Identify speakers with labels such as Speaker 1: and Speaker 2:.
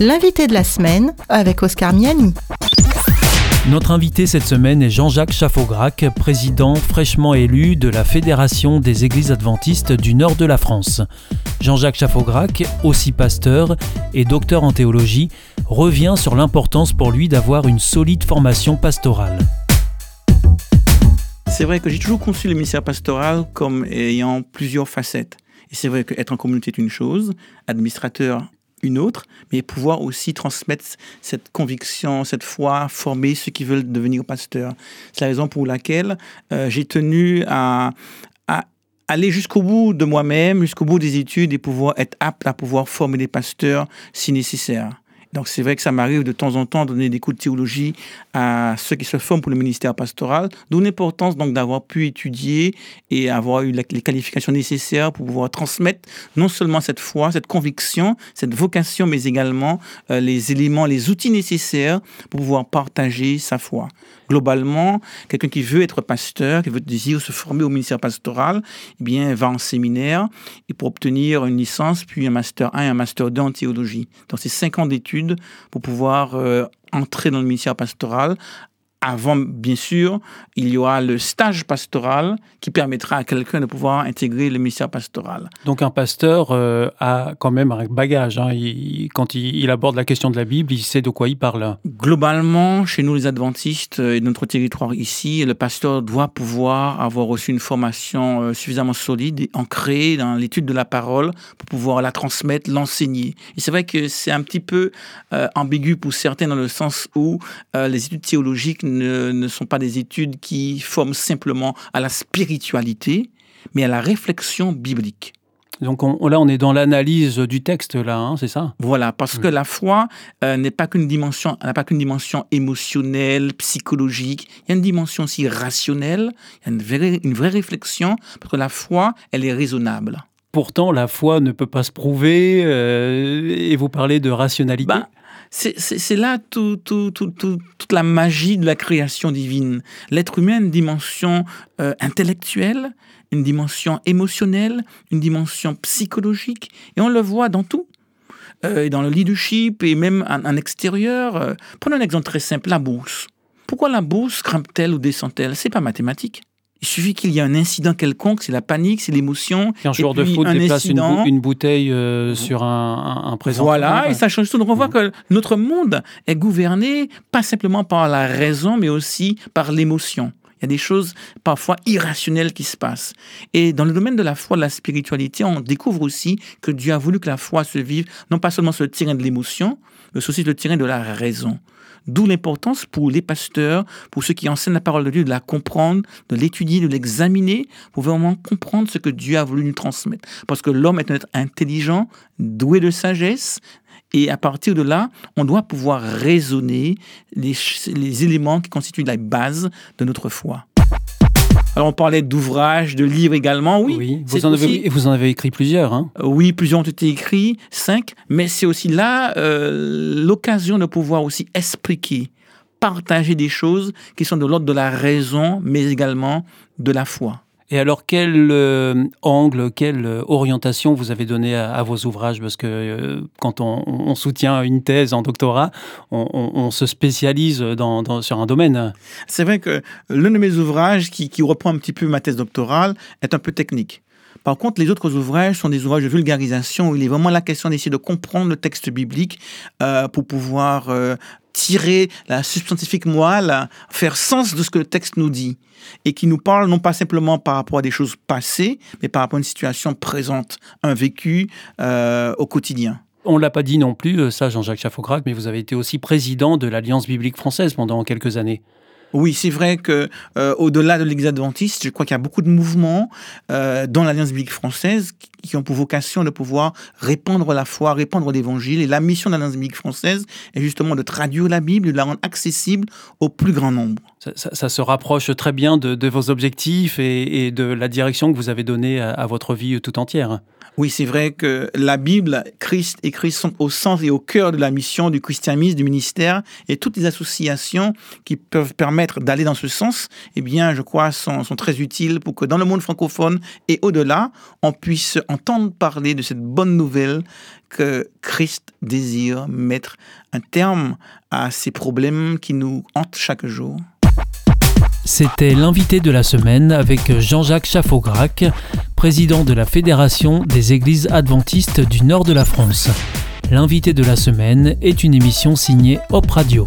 Speaker 1: L'invité de la semaine avec Oscar Miani.
Speaker 2: Notre invité cette semaine est Jean-Jacques Chaffaugrac, président fraîchement élu de la Fédération des Églises adventistes du nord de la France. Jean-Jacques Chaffaugrac, aussi pasteur et docteur en théologie, revient sur l'importance pour lui d'avoir une solide formation pastorale.
Speaker 3: C'est vrai que j'ai toujours conçu le ministère pastoral comme ayant plusieurs facettes. Et c'est vrai qu'être en communauté est une chose, administrateur une autre, mais pouvoir aussi transmettre cette conviction, cette foi, former ceux qui veulent devenir pasteurs. C'est la raison pour laquelle euh, j'ai tenu à, à aller jusqu'au bout de moi-même, jusqu'au bout des études et pouvoir être apte à pouvoir former des pasteurs si nécessaire. Donc c'est vrai que ça m'arrive de temps en temps de donner des cours de théologie à ceux qui se forment pour le ministère pastoral, d'où l'importance donc d'avoir pu étudier et avoir eu les qualifications nécessaires pour pouvoir transmettre non seulement cette foi, cette conviction, cette vocation, mais également euh, les éléments, les outils nécessaires pour pouvoir partager sa foi. Globalement, quelqu'un qui veut être pasteur, qui veut désir se former au ministère pastoral, eh bien va en séminaire et pour obtenir une licence, puis un master 1 et un master 2 en théologie. Donc c'est cinq ans d'études pour pouvoir euh, entrer dans le ministère pastoral avant, bien sûr, il y aura le stage pastoral qui permettra à quelqu'un de pouvoir intégrer le ministère pastoral.
Speaker 2: Donc un pasteur euh, a quand même un bagage. Hein. quand il, aborde la question de la Bible, il sait de quoi il parle.
Speaker 3: Globalement, chez nous les adventistes et notre territoire ici, le pasteur doit pouvoir avoir reçu une formation euh, suffisamment solide et ancrée dans l'étude de la parole pour pouvoir la transmettre, l'enseigner. Et c'est vrai que c'est un petit peu euh, ambigu pour certains dans le sens où les études théologiques ne, sont pas des études qui forment simplement à la spiritualité, mais à la réflexion biblique.
Speaker 2: Donc là, on est dans l'analyse du texte, là, hein, c'est ça?
Speaker 3: Voilà, parce que la foi euh, n'est pas qu'une dimension, n'a pas qu'une dimension émotionnelle, psychologique. Il y a une dimension aussi rationnelle. Il y a une vraie, une vraie réflexion, parce que la foi, elle est raisonnable.
Speaker 2: Pourtant, la foi ne peut pas se prouver, euh, et vous parlez de rationalité?
Speaker 3: Ben, c'est là toute la magie de la création divine. L'être humain a une dimension euh, intellectuelle, une dimension émotionnelle, une dimension psychologique, et on le voit dans tout. Euh, dans le leadership et même en, extérieur. Euh, prenons un exemple très simple, la bourse. Pourquoi la bourse grimpe-t-elle ou descend-elle? C'est pas mathématique. Il suffit qu'il y ait un incident quelconque, c'est la panique, c'est l'émotion.
Speaker 2: Qu'un joueur de foot déplace une, bouteille euh, sur un, un, présent.
Speaker 3: Voilà, et ça change tout. Donc on voit que notre monde est gouverné pas simplement par la raison, mais aussi par l'émotion. Y a des choses parfois irrationnelles qui se passent. Et dans le domaine de la foi, de la spiritualité, on découvre aussi que Dieu a voulu que la foi se vive, non pas seulement sur le terrain de l'émotion, mais aussi sur le terrain de la raison. D'où l'importance pour les pasteurs, pour ceux qui enseignent la parole de Dieu, de la comprendre, de l'étudier, de l'examiner, pour vraiment comprendre ce que Dieu a voulu nous transmettre. Parce que l'homme est un être intelligent, doué de sagesse, et à partir de là, on doit pouvoir raisonner les, les éléments qui constituent la base de notre foi. Alors on parlait d'ouvrages, de livres également, oui.
Speaker 2: Vous, en avez, vous en avez écrit plusieurs. Hein
Speaker 3: euh, oui, plusieurs ont été écrits, cinq, mais c'est aussi là euh, l'occasion de pouvoir aussi expliquer, partager des choses qui sont de l'ordre de la raison, mais également de la foi.
Speaker 2: Et alors, quel euh, angle, quelle orientation vous avez donné à, vos ouvrages? Parce que euh, quand on, soutient une thèse en doctorat, on, se spécialise sur un domaine.
Speaker 3: C'est vrai que l'un de mes ouvrages, qui, reprend un petit peu ma thèse doctorale, est un peu technique. Par contre, les autres ouvrages sont des ouvrages de vulgarisation où il est vraiment la question d'essayer de comprendre le texte biblique euh, pour pouvoir tirer la substantifique moelle, faire sens de ce que le texte nous dit et qui nous parle non pas simplement par rapport à des choses passées, mais par rapport à une situation présente, un vécu euh, au quotidien.
Speaker 2: On ne l'a pas dit non plus, euh, ça Jean-Jacques Chaffaugrac, mais vous avez été aussi président de l'Alliance biblique française pendant quelques années.
Speaker 3: Oui, c'est vrai que euh, au-delà de l'Église adventiste, je crois qu'il y a beaucoup de mouvements euh, dans l'Alliance biblique française qui ont pour vocation de pouvoir répandre la foi, répandre l'Évangile. Et la mission de l'Alliance biblique française est justement de traduire la Bible, de la rendre accessible au plus grand nombre.
Speaker 2: Ça, se rapproche très bien de, vos objectifs et, de la direction que vous avez donnée à votre vie tout entière.
Speaker 3: Oui, c'est vrai que la Bible, Christ et Christ sont au centre et au cœur de la mission du christianisme, du ministère, et toutes les associations qui peuvent permettre d'aller dans ce sens, eh bien, je crois, sont, sont très utiles pour que dans le monde francophone et au-delà, on puisse entendre parler de cette bonne nouvelle que Christ désire mettre un terme à ces problèmes qui nous hantent chaque jour.
Speaker 2: C'était l'invité de la semaine avec Jean-Jacques Chaffaugrac, président de la Fédération des Églises adventistes du nord de la France. L'invité de la semaine est une émission signée Hop Radio.